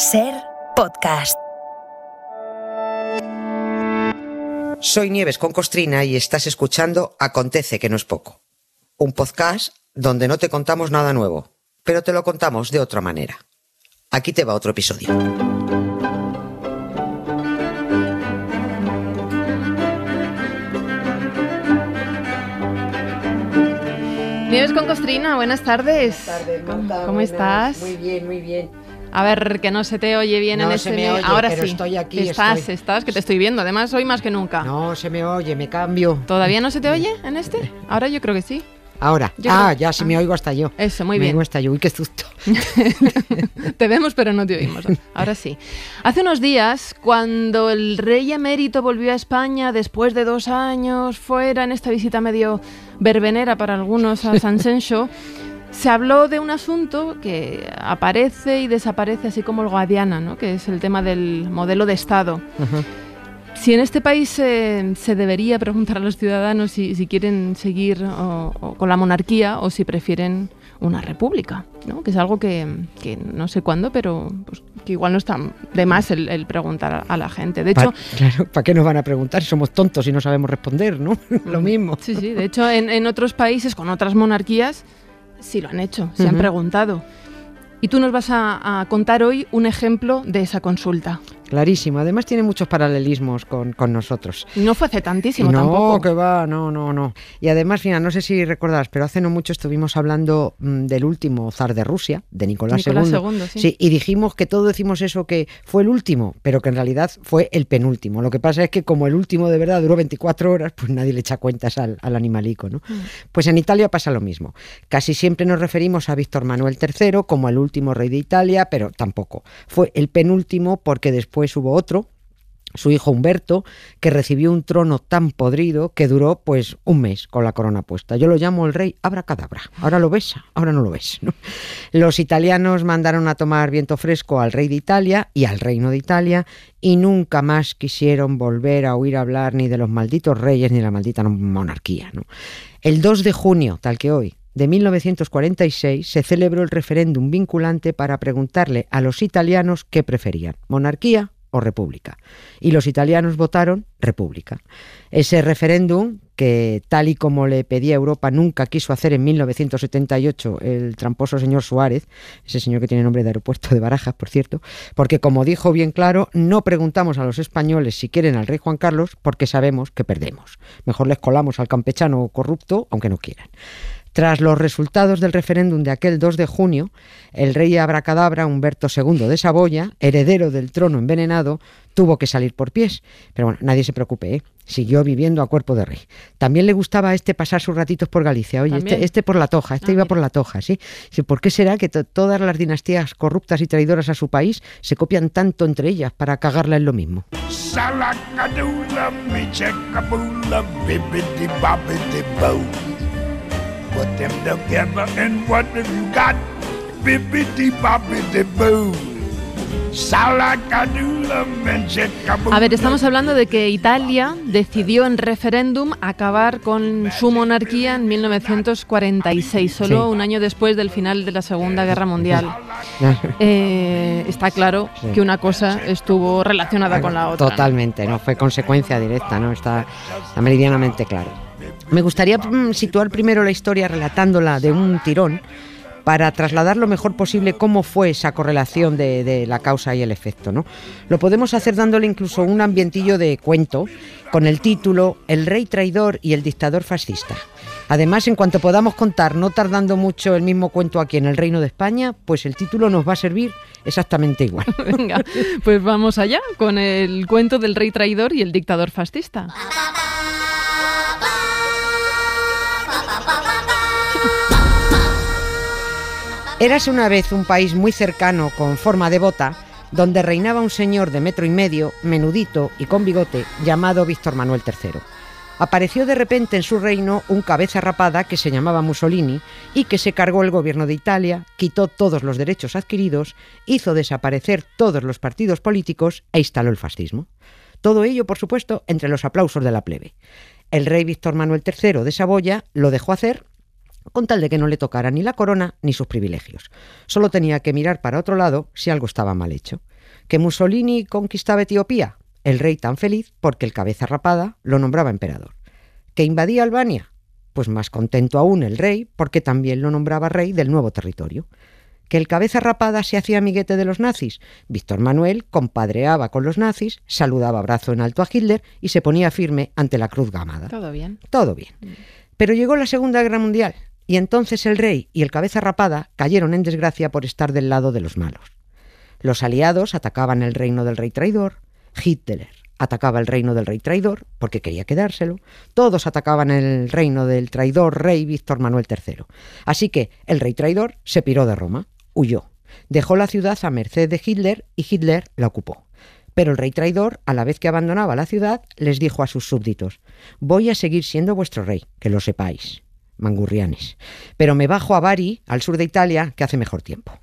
Ser podcast. Soy Nieves con Costrina y estás escuchando Acontece que no es poco. Un podcast donde no te contamos nada nuevo, pero te lo contamos de otra manera. Aquí te va otro episodio. Nieves con Costrina, buenas tardes. Buenas tardes. ¿Cómo Buenas. estás? Muy bien, muy bien. A ver, que no se te oye bien No en se me oye, Ahora pero sí. estoy aquí, Estás, estoy. estás, que te estoy viendo. Además, hoy más que nunca. No se me oye, me cambio. ¿Todavía no se te oye en este? Ahora yo creo que sí. Ahora. Yo ah, creo- ya sí me ah. oigo hasta yo. Eso, muy me bien. oigo hasta yo. Uy, qué susto. te vemos, pero no te oímos. Ahora sí. Hace unos días, cuando el rey emérito volvió a España después de dos años fuera en esta visita medio verbenera para algunos a San Senso, se habló de un asunto que aparece y desaparece así como el Guadiana, ¿no? que es el tema del modelo de Estado. Si en este país eh, se debería preguntar a los ciudadanos si, si quieren seguir o- o con la monarquía o si prefieren una república, ¿no? que es algo que, que no sé cuándo, pero pues, que igual no está de más el, el preguntar a, la gente. De hecho, Pa- claro, ¿para qué nos van a preguntar? Somos tontos y no sabemos responder, ¿no? Lo mismo. sí, sí, de hecho en, en otros países con otras monarquías sí lo han hecho, se han preguntado. Y tú nos vas a, a contar hoy un ejemplo de esa consulta. Clarísimo. Además tiene muchos paralelismos con, con nosotros. No fue hace tantísimo no, tampoco. que va, no, no, no. Y además, mira, no sé si recordarás, pero hace no mucho estuvimos hablando mm, del último zar de Rusia, de Nicolás, Nicolás II. II, sí. y dijimos que todos decimos eso que fue el último, pero que en realidad fue el penúltimo. Lo que pasa es que como el último de verdad duró 24 horas, pues nadie le echa cuentas al, al animalico, ¿no? Mm. Pues en Italia pasa lo mismo. Casi siempre nos referimos a Víctor Manuel III como el último rey de Italia, pero tampoco. Fue el penúltimo porque después hubo otro, su hijo Humberto, que recibió un trono tan podrido que duró pues un mes con la corona puesta. Yo lo llamo el rey abracadabra. Ahora lo ves, ahora no lo ves. Los italianos mandaron a tomar viento fresco al rey de Italia y al reino de Italia y nunca más quisieron volver a oír hablar ni de los malditos reyes ni de la maldita monarquía. El 2 de junio, tal que hoy, de 1946 se celebró el referéndum vinculante para preguntarle a los italianos qué preferían, monarquía o república. Y los italianos votaron república. Ese referéndum, que tal y como le pedía Europa nunca quiso hacer en 1978 el tramposo señor Suárez, ese señor que tiene nombre de aeropuerto de Barajas, por cierto, porque como dijo bien claro, no preguntamos a los españoles si quieren al rey Juan Carlos porque sabemos que perdemos. Mejor les colamos al campechano corrupto, aunque no quieran. Tras los resultados del referéndum de aquel 2 de junio, el rey abracadabra Humberto II de Saboya, heredero del trono envenenado, tuvo que salir por pies. Pero bueno, nadie se preocupe, ¿eh? siguió viviendo a cuerpo de rey. También le gustaba a este pasar sus ratitos por Galicia. Oye, este, este por la toja, este Ah, iba por la toja, ¿sí? Sí, ¿Por qué será que to- todas las dinastías corruptas y traidoras a su país se copian tanto entre ellas para cagarla en lo mismo? Put them together and what have you got? Bibbidi bobbidi boo. Salakadoola, me checkaboola. A ver, estamos hablando de que Italia decidió en referéndum acabar con su monarquía en 1946, solo Sí. un año después del final de la Segunda Guerra Mundial. Eh, está claro Sí. que una cosa estuvo relacionada con la otra. Totalmente, no fue consecuencia directa, ¿no? Está, está meridianamente claro. Me gustaría mm, situar primero la historia relatándola de un tirón para trasladar lo mejor posible cómo fue esa correlación de, la causa y el efecto, ¿no? Lo podemos hacer dándole incluso un ambientillo de cuento con el título El rey traidor y el dictador fascista. Además, en cuanto podamos contar, no tardando mucho el mismo cuento aquí en el Reino de España, pues el título nos va a servir exactamente igual. Venga, pues vamos allá con el cuento del rey traidor y el dictador fascista. Érase una vez un país muy cercano con forma de bota, donde reinaba un señor de metro y medio, menudito y con bigote, llamado Víctor Manuel III. Apareció de repente en su reino un cabeza rapada que se llamaba Mussolini y que se cargó el gobierno de Italia, quitó todos los derechos adquiridos, hizo desaparecer todos los partidos políticos e instaló el fascismo. Todo ello, por supuesto, entre los aplausos de la plebe. El rey Víctor Manuel III de Saboya lo dejó hacer con tal de que no le tocara ni la corona ni sus privilegios. Solo tenía que mirar para otro lado si algo estaba mal hecho. ¿Que Mussolini conquistaba Etiopía? El rey tan feliz porque el cabeza rapada lo nombraba emperador. ¿Que invadía Albania? Pues más contento aún el rey porque también lo nombraba rey del nuevo territorio. ¿Que el cabeza rapada se hacía amiguete de los nazis? Víctor Manuel compadreaba con los nazis, saludaba brazo en alto a Hitler y se ponía firme ante la cruz gamada. Todo bien. Todo bien. Pero llegó la Segunda Guerra Mundial y entonces el rey y el cabeza rapada cayeron en desgracia por estar del lado de los malos. Los aliados atacaban el reino del rey traidor, Hitler atacaba el reino del rey traidor porque quería quedárselo, todos atacaban el reino del traidor rey Víctor Manuel III. Así que el rey traidor se piró de Roma, huyó, dejó la ciudad a merced de Hitler y Hitler la ocupó. Pero el rey traidor, a la vez que abandonaba la ciudad, les dijo a sus súbditos, voy a seguir siendo vuestro rey, que lo sepáis mangurrianes. Pero me bajo a Bari, al sur de Italia, que hace mejor tiempo.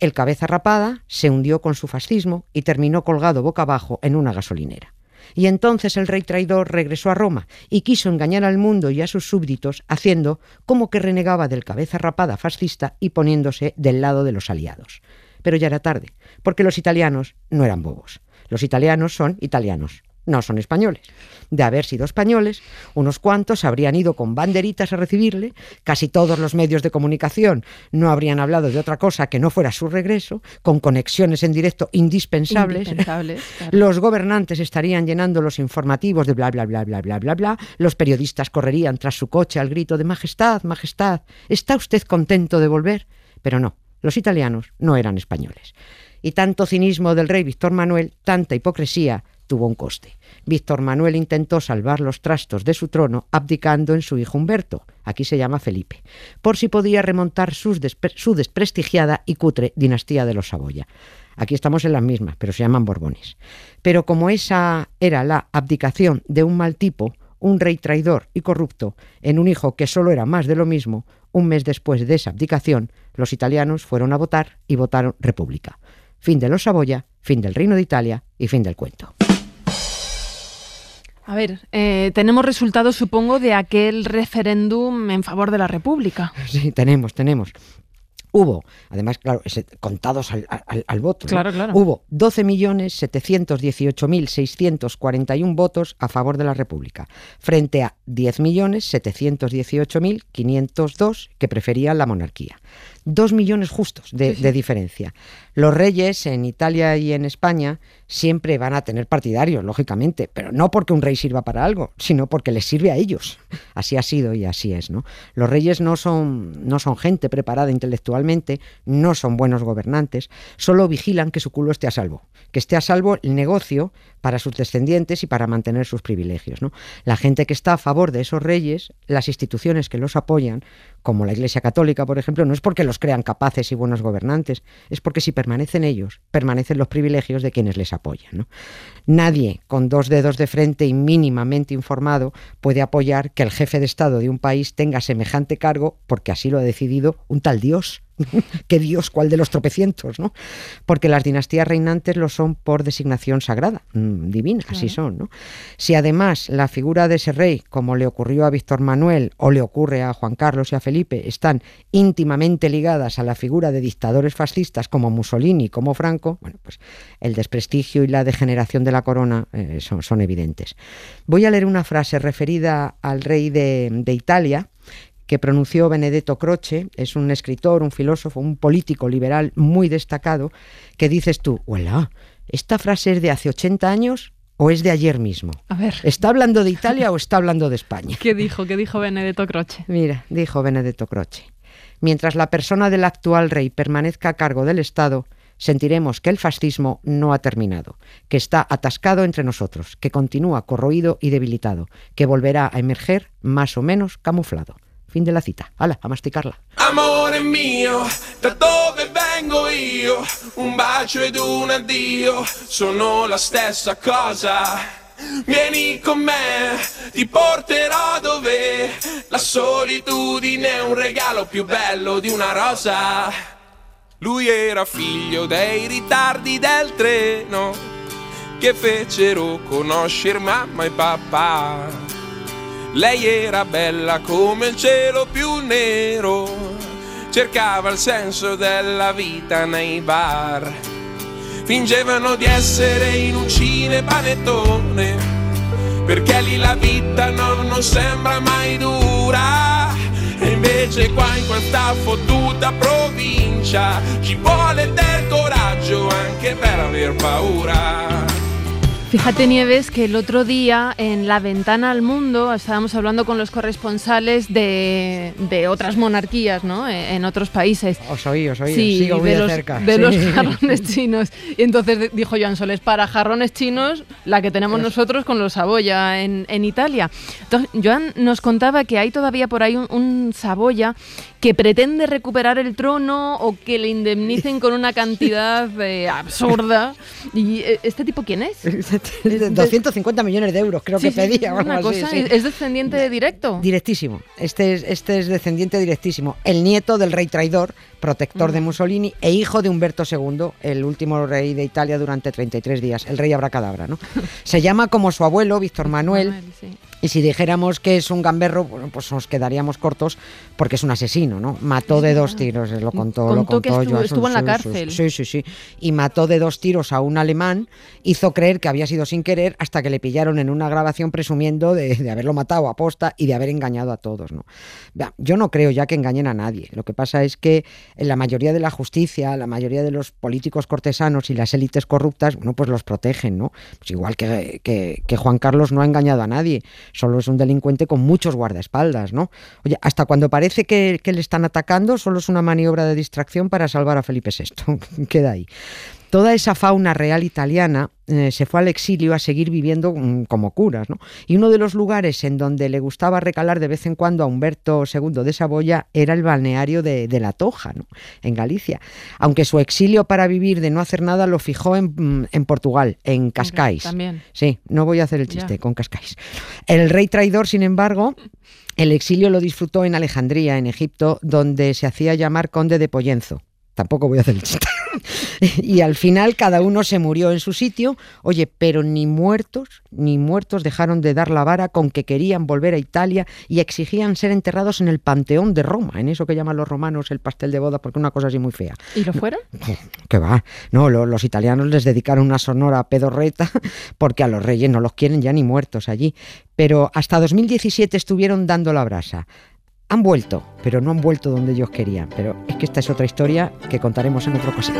El cabeza rapada se hundió con su fascismo y terminó colgado boca abajo en una gasolinera. Y entonces el rey traidor regresó a Roma y quiso engañar al mundo y a sus súbditos haciendo como que renegaba del cabeza rapada fascista y poniéndose del lado de los aliados. Pero ya era tarde, porque los italianos no eran bobos. Los italianos son italianos, no son españoles. De haber sido españoles, unos cuantos habrían ido con banderitas a recibirle, casi todos los medios de comunicación no habrían hablado de otra cosa que no fuera su regreso, con conexiones en directo indispensables. Indispensables, claro. Los gobernantes estarían llenando los informativos de bla bla bla bla bla bla bla, los periodistas correrían tras su coche al grito de Majestad, Majestad, ¿está usted contento de volver? Pero no, los italianos no eran españoles. Y tanto cinismo del rey Víctor Manuel, tanta hipocresía, tuvo un coste. Víctor Manuel intentó salvar los trastos de su trono abdicando en su hijo Humberto, aquí se llama Felipe, por si podía remontar su desprestigiada y cutre dinastía de los Saboya. Aquí estamos en las mismas, pero se llaman Borbones. Pero como esa era la abdicación de un mal tipo, un rey traidor y corrupto, en un hijo que solo era más de lo mismo, un mes después de esa abdicación, los italianos fueron a votar y votaron República. Fin de los Saboya, fin del Reino de Italia y fin del cuento. A ver, eh, tenemos resultados, supongo, de aquel referéndum en favor de la República. Sí, tenemos, tenemos. Hubo, además, claro, contados al, al- al voto. ¿no? Claro, claro. Hubo 12.718.641 votos a favor de la República, frente a 10.718.502 que preferían la monarquía. Dos millones justos de, de diferencia. Los reyes en Italia y en España siempre van a tener partidarios, lógicamente, pero no porque un rey sirva para algo, sino porque les sirve a ellos. Así ha sido y así es, ¿no? Los reyes no son, no son gente preparada intelectualmente, no son buenos gobernantes, solo vigilan que su culo esté a salvo, que esté a salvo el negocio para sus descendientes y para mantener sus privilegios, ¿no? La gente que está a favor de esos reyes, las instituciones que los apoyan, como la Iglesia Católica, por ejemplo, no es porque los crean capaces y buenos gobernantes, es porque si permanecen ellos, permanecen los privilegios de quienes les apoyan. Nadie con dos dedos de frente y mínimamente informado puede apoyar que el jefe de Estado de un país tenga semejante cargo porque así lo ha decidido un tal Dios. ¿Qué Dios? ¿Cuál de los tropecientos? ¿no? Porque las dinastías reinantes lo son por designación sagrada, mm, divina, así son. ¿no? Si además la figura de ese rey, como le ocurrió a Víctor Manuel o le ocurre a Juan Carlos y a Felipe, están íntimamente ligadas a la figura de dictadores fascistas como Mussolini, como Franco, bueno, pues el desprestigio y la degeneración de la corona eh, son, son evidentes. Voy a leer una frase referida al rey de, de Italia, que pronunció Benedetto Croce, es un escritor, un filósofo, un político liberal muy destacado, que dices tú, hola, ¿esta frase es de hace 80 años o es de ayer mismo? A ver, ¿Está hablando de Italia o está hablando de España? ¿qué dijo? ¿Qué dijo Benedetto Croce? Mira, dijo Benedetto Croce, mientras la persona del actual rey permanezca a cargo del Estado, sentiremos que el fascismo no ha terminado, que está atascado entre nosotros, que continúa corroído y debilitado, que volverá a emerger más o menos camuflado. Fin de la cita. Hala, a masticarla. Amore mio, da dove vengo io? Un bacio ed un addio sono la stessa cosa. Vieni con me, ti porterò dove la solitudine è un regalo più bello di una rosa. Lui era figlio dei ritardi del treno che fecero conoscere mamma e papà. Lei era bella come il cielo più nero, cercava il senso della vita nei bar. Fingevano di essere in un cinepanettone, perché lì la vita non, non sembra mai dura. E invece qua in questa fottuta provincia ci vuole del coraggio anche per aver paura. Fíjate, Nieves, que el otro día en la ventana al mundo estábamos hablando con los corresponsales de, de otras monarquías, ¿no? E, En otros países. Os oí, os oí, Sí, sigo muy de de los, cerca. de sí. los jarrones chinos. Y entonces dijo Joan Soles, para jarrones chinos, la que tenemos nosotros con los Saboya en, en Italia. Entonces, Joan nos contaba que hay todavía por ahí un, un Saboya que pretende recuperar el trono o que le indemnicen con una cantidad eh, absurda. ¿Y eh, este tipo quién es? 250 millones de euros, creo Sí, que sí, pedía. una cosa, sí. ¿Es descendiente directo? Directísimo. Este es, este es descendiente directísimo. El nieto del rey traidor, protector Mm. de Mussolini e hijo de Humberto II, el último rey de Italia durante 33 días, el rey abracadabra. ¿no? Se llama como su abuelo, Víctor Manuel, sí. y si dijéramos que es un gamberro, bueno, pues nos quedaríamos cortos porque es un asesino, ¿no? Mató de dos tiros, lo contó, lo Contó que estuvo- en la cárcel. Sí, sí, sí. Y mató de dos tiros a un alemán, hizo creer que había sido sin querer hasta que le pillaron en una grabación presumiendo de, de haberlo matado a posta y de haber engañado a todos, ¿no? Yo no creo ya que engañen a nadie. Lo que pasa es que en la mayoría de la justicia, la mayoría de los políticos cortesanos y las élites corruptas, bueno, pues los protegen, ¿no? Pues igual que, que- que Juan Carlos no ha engañado a nadie, solo es un delincuente con muchos guardaespaldas, ¿no? Oye, hasta cuando parece que, que le están atacando, solo es una maniobra de distracción para salvar a Felipe VI. Queda ahí. Toda esa fauna real italiana eh, se fue al exilio a seguir viviendo mm, como curas, ¿no? Y uno de los lugares en donde le gustaba recalar de vez en cuando a Humberto II de Saboya era el balneario de, de La Toja, ¿no? En Galicia. Aunque su exilio para vivir de no hacer nada lo fijó en, mm, en Portugal, en Cascais. También. Sí, no voy a hacer el Ya. chiste con Cascais. El rey traidor, sin embargo, el exilio lo disfrutó en Alejandría, en Egipto, donde se hacía llamar conde de Pollenzo. Tampoco voy a hacer el chiste. y al final cada uno se murió en su sitio. Oye, pero ni muertos, ni muertos dejaron de dar la vara con que querían volver a Italia y exigían ser enterrados en el Panteón de Roma, en eso que llaman los romanos el pastel de boda, porque una cosa así muy fea. ¿Y lo fueron? Que va, no, lo- los italianos les dedicaron una sonora pedorreta porque a los reyes no los quieren ya ni muertos allí. Pero hasta 2017 estuvieron dando la brasa. Han vuelto, pero no han vuelto donde ellos querían. Pero es que esta es otra historia que contaremos en otra ocasión.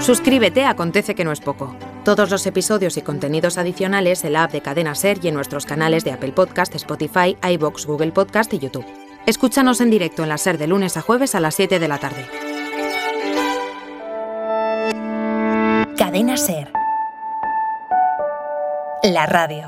Suscríbete Acontece que no es poco. Todos los episodios y contenidos adicionales en la app de Cadena Ser y en nuestros canales de Apple Podcast, Spotify, iBox, Google Podcast y YouTube. Escúchanos en directo en la Ser de lunes a jueves a las 7 de la tarde. Cadena Ser. La radio.